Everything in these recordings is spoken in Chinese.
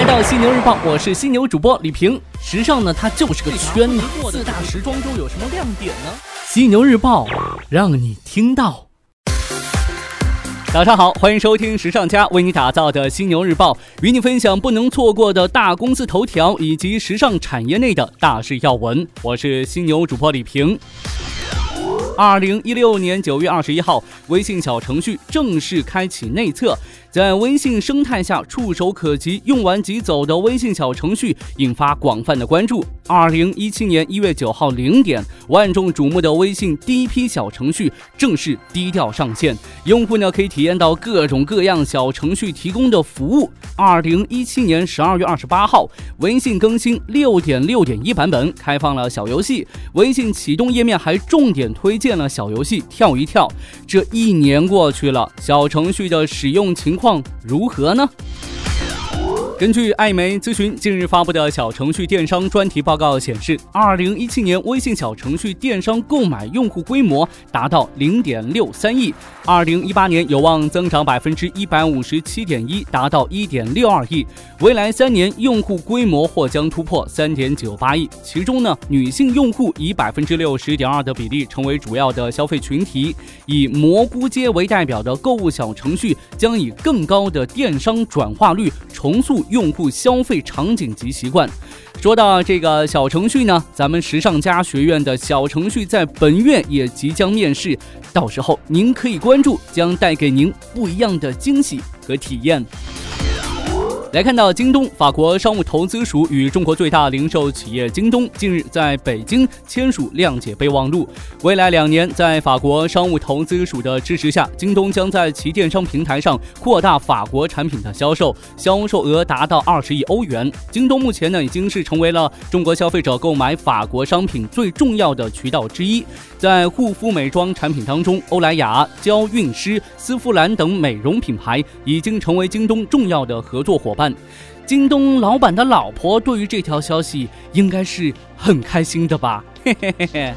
来到犀牛日报，我是犀牛主播李平。时尚呢，它就是个圈子。四大时装周有什么亮点呢？犀牛日报让你听到。早上好，欢迎收听时尚家为你打造的犀牛日报，与你分享不能错过的大公司头条以及时尚产业内的大事要闻。我是犀牛主播李平。二零一六年九月二十一号，微信小程序正式开启内测。在微信生态下触手可及、用完即走的微信小程序引发广泛的关注。二零一七年一月九号零点，万众瞩目的微信第一批小程序正式低调上线，用户呢可以体验到各种各样小程序提供的服务。二零一七年十二月二十八号，微信更新六点六点一版本，开放了小游戏。微信启动页面还重点推荐了小游戏跳一跳。这一年过去了，小程序的使用情。况如何呢？根据艾媒咨询近日发布的小程序电商专题报告显示，二零一七年微信小程序电商购买用户规模达到零点六三亿，二零一八年有望增长百分之一百五十七点一，达到一点六二亿。未来三年用户规模或将突破三点九八亿。其中呢，女性用户以百分之六十点二的比例成为主要的消费群体，以蘑菇街为代表的购物小程序将以更高的电商转化率重塑。用户消费场景及习惯。说到这个小程序呢，咱们时尚家学院的小程序在本院也即将面试，到时候您可以关注，将带给您不一样的惊喜和体验。来看到京东，法国商务投资署与中国最大零售企业京东近日在北京签署谅解备忘录。未来两年，在法国商务投资署的支持下，京东将在其电商平台上扩大法国产品的销售，销售额达到二十亿欧元。京东目前呢，已经是成为了中国消费者购买法国商品最重要的渠道之一。在护肤美妆产品当中，欧莱雅、娇韵诗、丝芙兰等美容品牌已经成为京东重要的合作伙伴。京东老板的老婆对于这条消息应该是很开心的吧？嘿嘿嘿嘿。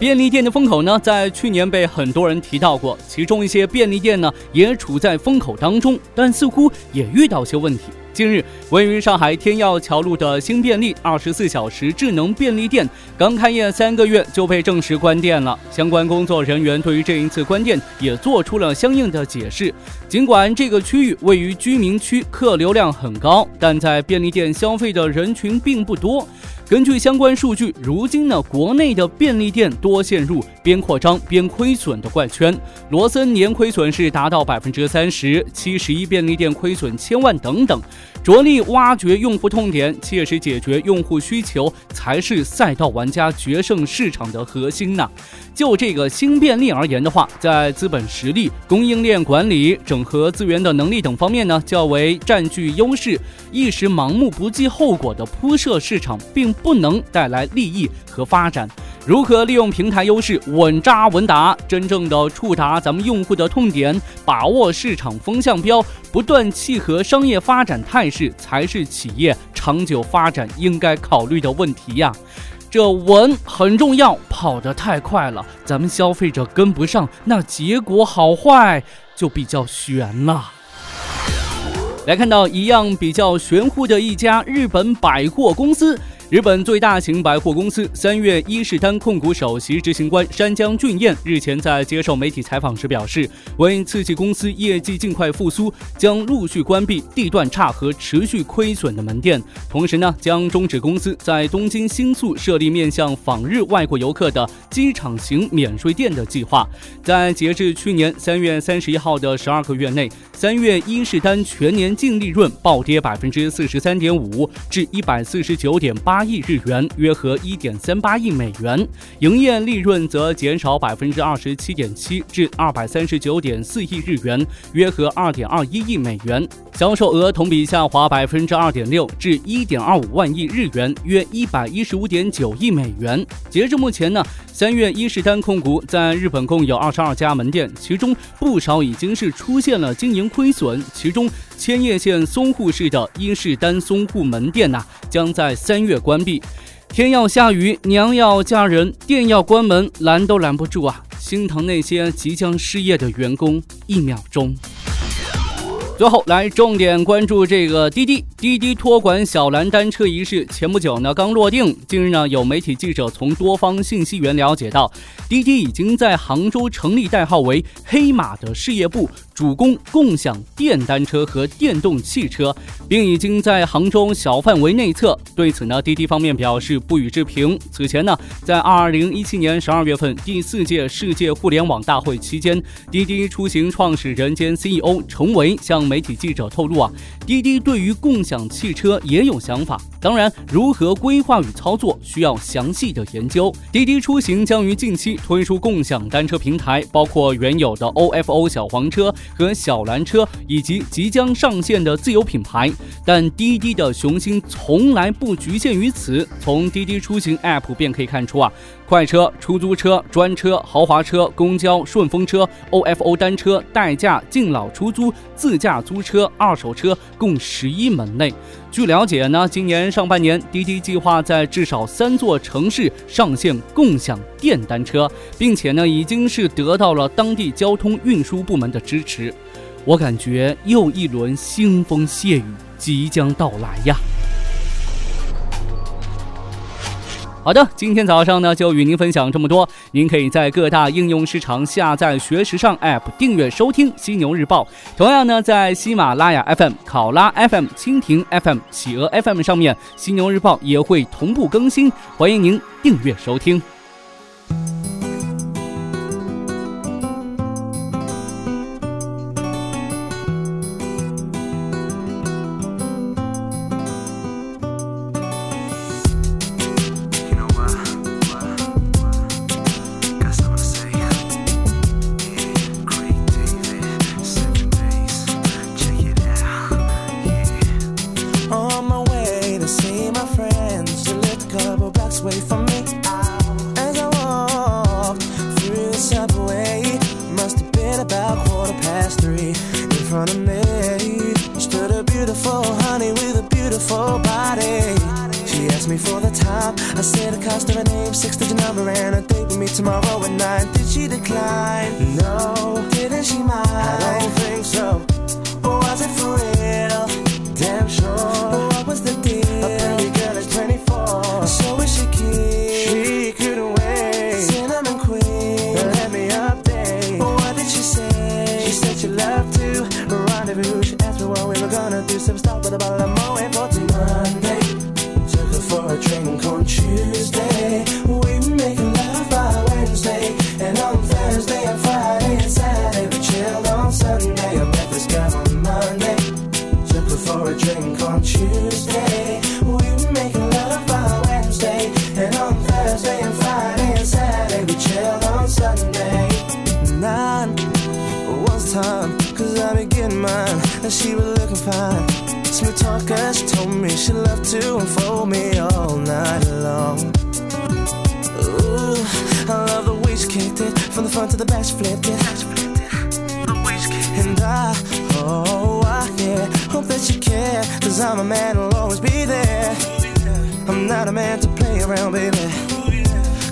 便利店的风口呢，在去年被很多人提到过，其中一些便利店呢也处在风口当中，但似乎也遇到些问题。近日，位于上海天钥桥路的新便利二十四小时智能便利店刚开业三个月就被正式关店了。相关工作人员对于这一次关店也做出了相应的解释。尽管这个区域位于居民区，客流量很高，但在便利店消费的人群并不多。根据相关数据，如今呢，国内的便利店多陷入边扩张边亏损的怪圈。罗森年亏损是达到百分之三十七，十一便利店亏损千万等等。着力挖掘用户痛点，切实解决用户需求，才是赛道玩家决胜市场的核心呢。就这个新便利而言的话，在资本实力、供应链管理、整合资源的能力等方面呢，较为占据优势。一时盲目不计后果的铺设市场，并不能带来利益和发展。如何利用平台优势，稳扎稳打，真正的触达咱们用户的痛点，把握市场风向标，不断契合商业发展态势，才是企业长久发展应该考虑的问题呀。这稳很重要，跑得太快了，咱们消费者跟不上，那结果好坏就比较悬了。来看到一样比较玄乎的一家日本百货公司。日本最大型百货公司三月伊势丹控股首席执行官山江俊彦日前在接受媒体采访时表示，为刺激公司业绩尽快复苏，将陆续关闭地段差和持续亏损的门店，同时呢，将终止公司在东京新宿设立面向访日外国游客的机场型免税店的计划。在截至去年三月三十一号的十二个月内，三月伊势丹全年净利润暴跌百分之四十三点五，至一百四十九点八。八亿日元，约合一点三八亿美元，营业利润则减少百分之二十七点七，至二百三十九点四亿日元，约合二点二一亿美元。销售额同比下滑百分之二点六，至一点二五万亿日元，约一百一十五点九亿美元。截至目前呢，三月伊势丹控股在日本共有二十二家门店，其中不少已经是出现了经营亏损。其中千叶县松户市的伊势丹松户门店呐，将在三月。关闭，天要下雨，娘要嫁人，店要关门，拦都拦不住啊！心疼那些即将失业的员工，一秒钟。最后来重点关注这个滴滴滴滴托管小蓝单车一事，前不久呢刚落定。近日呢，有媒体记者从多方信息源了解到，滴滴已经在杭州成立代号为“黑马”的事业部。主攻共享电单车和电动汽车，并已经在杭州小范围内测。对此呢，滴滴方面表示不予置评。此前呢，在二零一七年十二月份第四届世界互联网大会期间，滴滴出行创始人兼 CEO 程维向媒体记者透露啊，滴滴对于共享汽车也有想法，当然如何规划与操作需要详细的研究。滴滴出行将于近期推出共享单车平台，包括原有的 OFO 小黄车。和小蓝车以及即将上线的自有品牌，但滴滴的雄心从来不局限于此。从滴滴出行 App 便可以看出啊，快车、出租车、专车、豪华车、公交、顺风车、OFO 单车、代驾、敬老出租、自驾租车、二手车共十一门类。据了解呢，今年上半年，滴滴计划在至少三座城市上线共享电单车，并且呢，已经是得到了当地交通运输部门的支持。我感觉又一轮腥风血雨即将到来呀。好的，今天早上呢就与您分享这么多。您可以在各大应用市场下载“学时尚 ”App，订阅收听《犀牛日报》。同样呢，在喜马拉雅 FM、考拉 FM、蜻蜓 FM、企鹅 FM 上面，《犀牛日报》也会同步更新，欢迎您订阅收听。I said the cost of her name, six digit number, and a date with me tomorrow at nine. Did she decline? No. Didn't she mind? I don't think so. Or was it for real? Damn sure. She was looking fine. Smooth talker, she told me she loved to unfold me all night long. Ooh, I love the way she kicked it from the front to the back, she flipped it. And I, oh, I, yeah, hope that you care, cause I'm a man who'll always be there. I'm not a man to play around, baby.